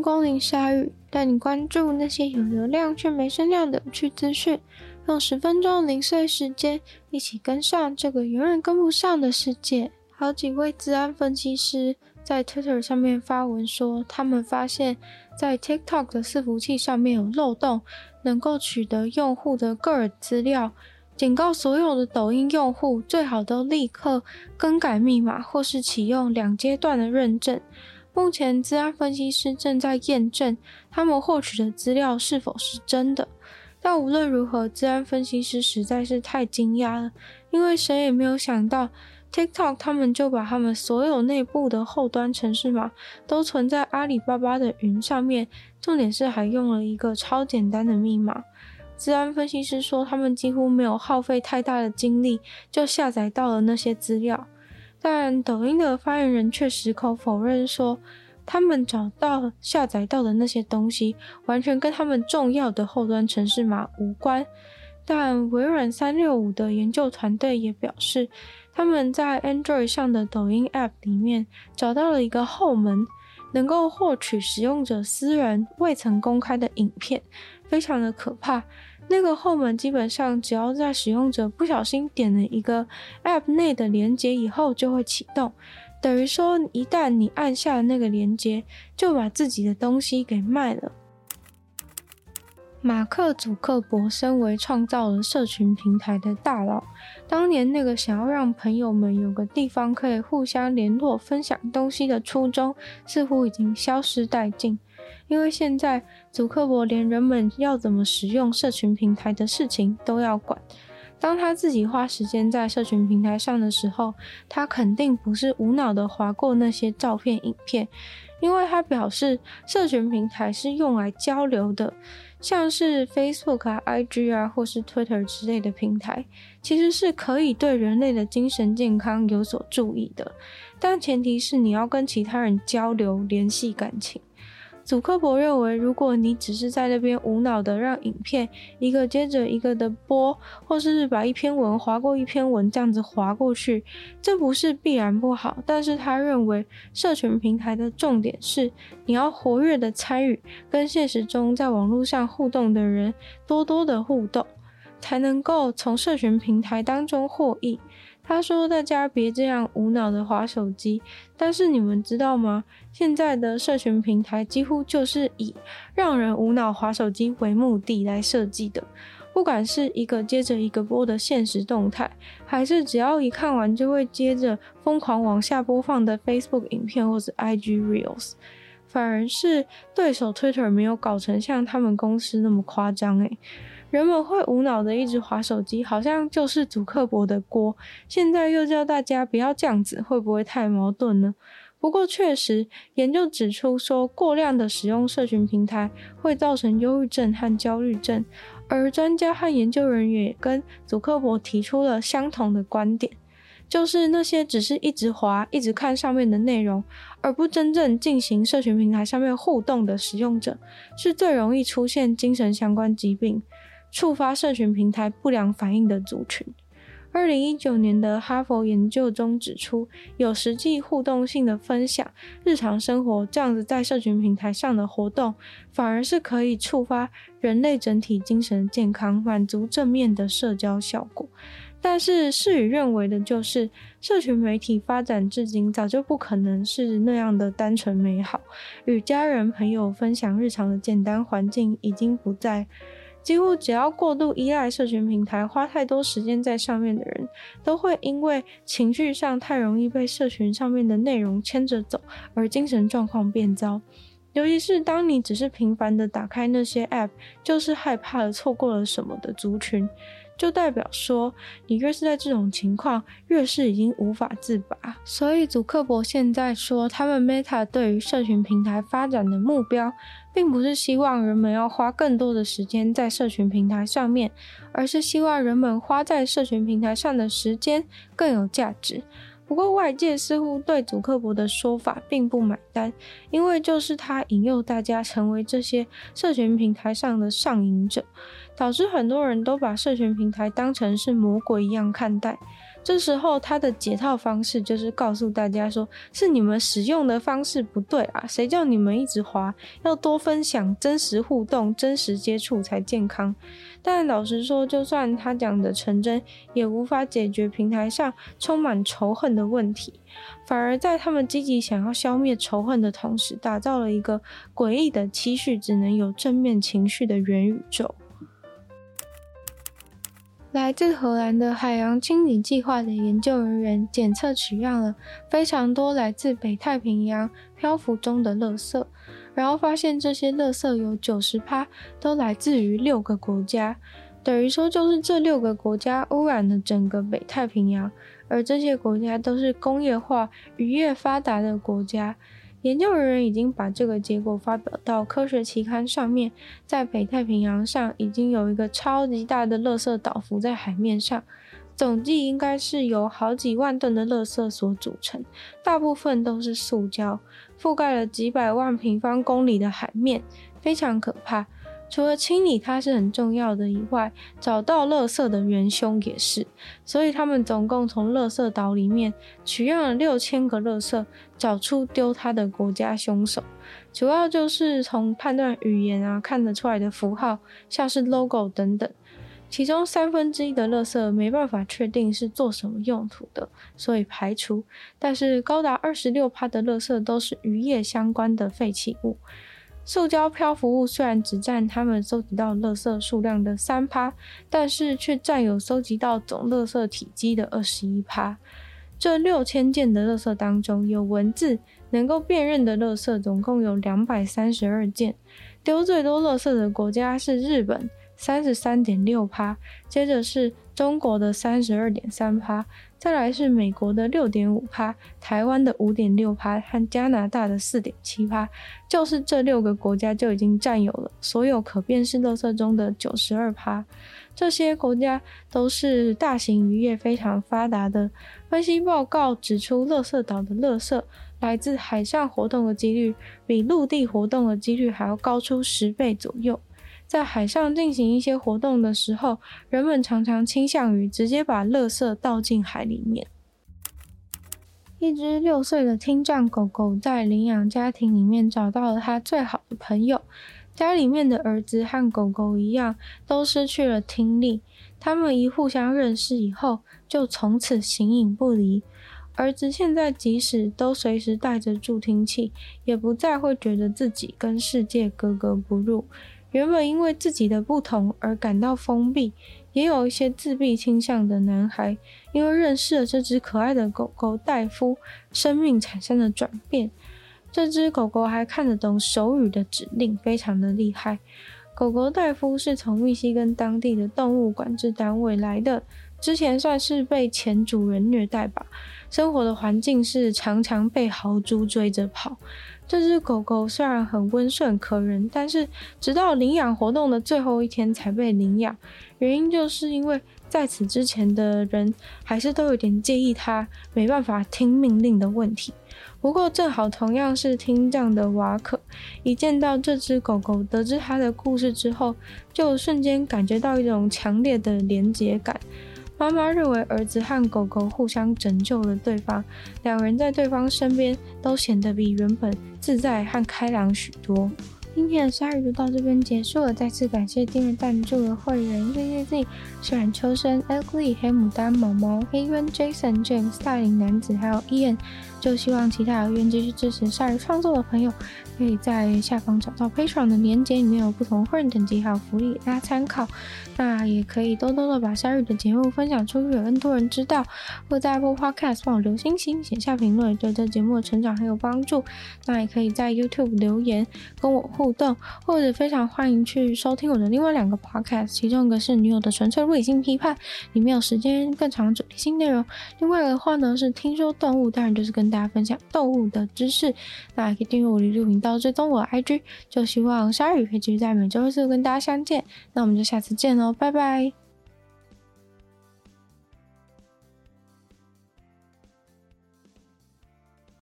光临鲨语，带你关注那些有流量却没声量的有趣资讯。用十分钟零碎时间，一起跟上这个永远跟不上的世界。好几位治安分析师在 Twitter 上面发文说，他们发现，在 TikTok 的伺服器上面有漏洞，能够取得用户的个人资料，警告所有的抖音用户最好都立刻更改密码，或是启用两阶段的认证。目前，资安分析师正在验证他们获取的资料是否是真的。但无论如何，资安分析师实在是太惊讶了，因为谁也没有想到，TikTok 他们就把他们所有内部的后端程式码都存在阿里巴巴的云上面，重点是还用了一个超简单的密码。资安分析师说，他们几乎没有耗费太大的精力就下载到了那些资料，但抖音的发言人却矢口否认说，他们找到下载到的那些东西，完全跟他们重要的后端程式码无关。但微软三六五的研究团队也表示，他们在 Android 上的抖音 App 里面找到了一个后门，能够获取使用者私人未曾公开的影片，非常的可怕。那个后门基本上只要在使用者不小心点了一个 App 内的连接以后，就会启动。等于说，一旦你按下了那个连接，就把自己的东西给卖了。马克·祖克伯身为创造了社群平台的大佬，当年那个想要让朋友们有个地方可以互相联络、分享东西的初衷，似乎已经消失殆尽。因为现在，祖克伯连人们要怎么使用社群平台的事情都要管。当他自己花时间在社群平台上的时候，他肯定不是无脑的划过那些照片、影片，因为他表示，社群平台是用来交流的，像是 Facebook 啊、IG 啊，或是 Twitter 之类的平台，其实是可以对人类的精神健康有所注意的，但前提是你要跟其他人交流、联系感情。祖克伯认为，如果你只是在那边无脑的让影片一个接着一个的播，或是把一篇文划过一篇文这样子划过去，这不是必然不好。但是他认为，社群平台的重点是你要活跃的参与，跟现实中在网络上互动的人多多的互动，才能够从社群平台当中获益。他说：“大家别这样无脑的滑手机。”但是你们知道吗？现在的社群平台几乎就是以让人无脑滑手机为目的来设计的。不管是一个接着一个播的现实动态，还是只要一看完就会接着疯狂往下播放的 Facebook 影片或者 IG Reels，反而是对手 Twitter 没有搞成像他们公司那么夸张诶。人们会无脑的一直滑手机，好像就是祖克伯的锅。现在又叫大家不要这样子，会不会太矛盾呢？不过确实，研究指出说，过量的使用社群平台会造成忧郁症和焦虑症。而专家和研究人员也跟祖克伯提出了相同的观点，就是那些只是一直滑、一直看上面的内容，而不真正进行社群平台上面互动的使用者，是最容易出现精神相关疾病。触发社群平台不良反应的族群。二零一九年的哈佛研究中指出，有实际互动性的分享日常生活这样子在社群平台上的活动，反而是可以触发人类整体精神健康，满足正面的社交效果。但是事与愿违的就是，社群媒体发展至今，早就不可能是那样的单纯美好。与家人朋友分享日常的简单环境已经不在。几乎只要过度依赖社群平台，花太多时间在上面的人，都会因为情绪上太容易被社群上面的内容牵着走，而精神状况变糟。尤其是当你只是频繁的打开那些 App，就是害怕了错过了什么的族群。就代表说，你越是在这种情况，越是已经无法自拔。所以，祖克伯现在说，他们 Meta 对于社群平台发展的目标，并不是希望人们要花更多的时间在社群平台上面，而是希望人们花在社群平台上的时间更有价值。不过，外界似乎对祖克伯的说法并不买单，因为就是他引诱大家成为这些社群平台上的上瘾者。导致很多人都把社群平台当成是魔鬼一样看待，这时候他的解套方式就是告诉大家说，是你们使用的方式不对啊，谁叫你们一直滑，要多分享、真实互动、真实接触才健康。但老实说，就算他讲的成真，也无法解决平台上充满仇恨的问题，反而在他们积极想要消灭仇恨的同时，打造了一个诡异的期许只能有正面情绪的元宇宙。来自荷兰的海洋清理计划的研究人员检测取样了非常多来自北太平洋漂浮中的垃圾。然后发现这些垃圾有九十趴都来自于六个国家，等于说就是这六个国家污染了整个北太平洋，而这些国家都是工业化、渔业发达的国家。研究人员已经把这个结果发表到科学期刊上面，在北太平洋上已经有一个超级大的垃圾岛浮在海面上。总计应该是由好几万吨的垃圾所组成，大部分都是塑胶，覆盖了几百万平方公里的海面，非常可怕。除了清理它是很重要的以外，找到垃圾的元凶也是。所以他们总共从垃圾岛里面取样了六千个垃圾，找出丢它的国家凶手。主要就是从判断语言啊看得出来的符号，像是 logo 等等。其中三分之一的垃圾没办法确定是做什么用途的，所以排除。但是高达二十六趴的垃圾都是渔业相关的废弃物。塑胶漂浮物虽然只占他们收集到垃圾数量的三趴，但是却占有收集到总垃圾体积的二十一趴。这六千件的垃圾当中，有文字能够辨认的垃圾总共有两百三十二件。丢最多垃圾的国家是日本。三十三点六趴，接着是中国的三十二点三趴，再来是美国的六点五趴，台湾的五点六趴和加拿大的四点七趴，就是这六个国家就已经占有了所有可辨识垃圾中的九十二趴。这些国家都是大型渔业非常发达的。分析报告指出，垃圾岛的垃圾来自海上活动的几率比陆地活动的几率还要高出十倍左右。在海上进行一些活动的时候，人们常常倾向于直接把垃圾倒进海里面。一只六岁的听障狗狗在领养家庭里面找到了它最好的朋友。家里面的儿子和狗狗一样，都失去了听力。他们一互相认识以后，就从此形影不离。儿子现在即使都随时带着助听器，也不再会觉得自己跟世界格格不入。原本因为自己的不同而感到封闭，也有一些自闭倾向的男孩，因为认识了这只可爱的狗狗戴夫，生命产生了转变。这只狗狗还看得懂手语的指令，非常的厉害。狗狗戴夫是从密西根当地的动物管制单位来的，之前算是被前主人虐待吧，生活的环境是常常被豪猪追着跑。这只狗狗虽然很温顺可人，但是直到领养活动的最后一天才被领养。原因就是因为在此之前的人还是都有点介意它没办法听命令的问题。不过正好同样是听障的瓦可，一见到这只狗狗，得知它的故事之后，就瞬间感觉到一种强烈的连结感。妈妈认为儿子和狗狗互相拯救了对方，两人在对方身边都显得比原本自在和开朗许多。今天的鲨鱼就到这边结束了，再次感谢订阅赞助的会员 Z Z Z、雪染秋生、Ugly、黑牡丹、毛毛、黑渊、Jason、James、大龄男子，还有 Ian。就希望其他有愿继续支持夏日创作的朋友，可以在下方找到 Patreon 的链接，里面有不同会员等级还有福利给大家参考。那也可以多多的把夏日的节目分享出去，有更多人知道。或在 Apple Podcast 帮我留星星、写下评论，对这节目的成长很有帮助。那也可以在 YouTube 留言跟我互动，或者非常欢迎去收听我的另外两个 Podcast，其中一个是女友的纯粹理性批判，里面有时间更长主题性内容。另外的话呢是听说动物，当然就是跟大家分享动物的知识，那也可以订阅我的录频道，追踪我的 IG，就希望鲨鱼可以继续在每周四跟大家相见，那我们就下次见喽，拜拜。